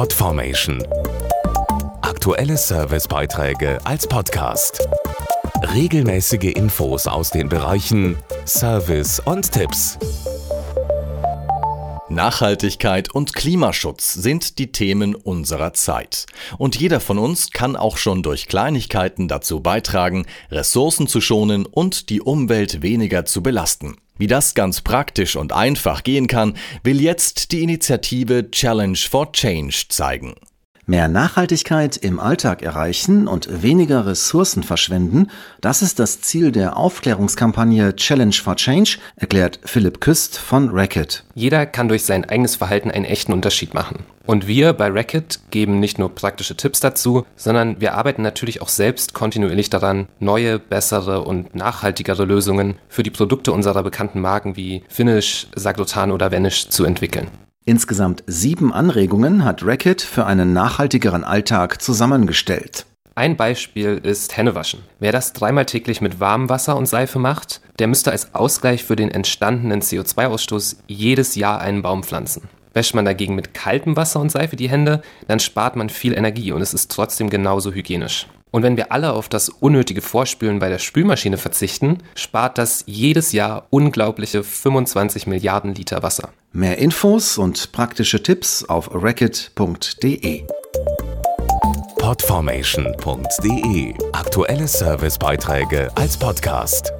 Podformation. Aktuelle Servicebeiträge als Podcast. Regelmäßige Infos aus den Bereichen Service und Tipps. Nachhaltigkeit und Klimaschutz sind die Themen unserer Zeit. Und jeder von uns kann auch schon durch Kleinigkeiten dazu beitragen, Ressourcen zu schonen und die Umwelt weniger zu belasten. Wie das ganz praktisch und einfach gehen kann, will jetzt die Initiative Challenge for Change zeigen. Mehr Nachhaltigkeit im Alltag erreichen und weniger Ressourcen verschwenden, das ist das Ziel der Aufklärungskampagne Challenge for Change, erklärt Philipp Küst von Racket. Jeder kann durch sein eigenes Verhalten einen echten Unterschied machen. Und wir bei Racket geben nicht nur praktische Tipps dazu, sondern wir arbeiten natürlich auch selbst kontinuierlich daran, neue, bessere und nachhaltigere Lösungen für die Produkte unserer bekannten Marken wie Finish, Saglotan oder Vanish zu entwickeln. Insgesamt sieben Anregungen hat Racket für einen nachhaltigeren Alltag zusammengestellt. Ein Beispiel ist Händewaschen. Wer das dreimal täglich mit warmem Wasser und Seife macht, der müsste als Ausgleich für den entstandenen CO2-Ausstoß jedes Jahr einen Baum pflanzen. Wäscht man dagegen mit kaltem Wasser und Seife die Hände, dann spart man viel Energie und es ist trotzdem genauso hygienisch. Und wenn wir alle auf das unnötige Vorspülen bei der Spülmaschine verzichten, spart das jedes Jahr unglaubliche 25 Milliarden Liter Wasser. Mehr Infos und praktische Tipps auf racket.de. Podformation.de Aktuelle Servicebeiträge als Podcast.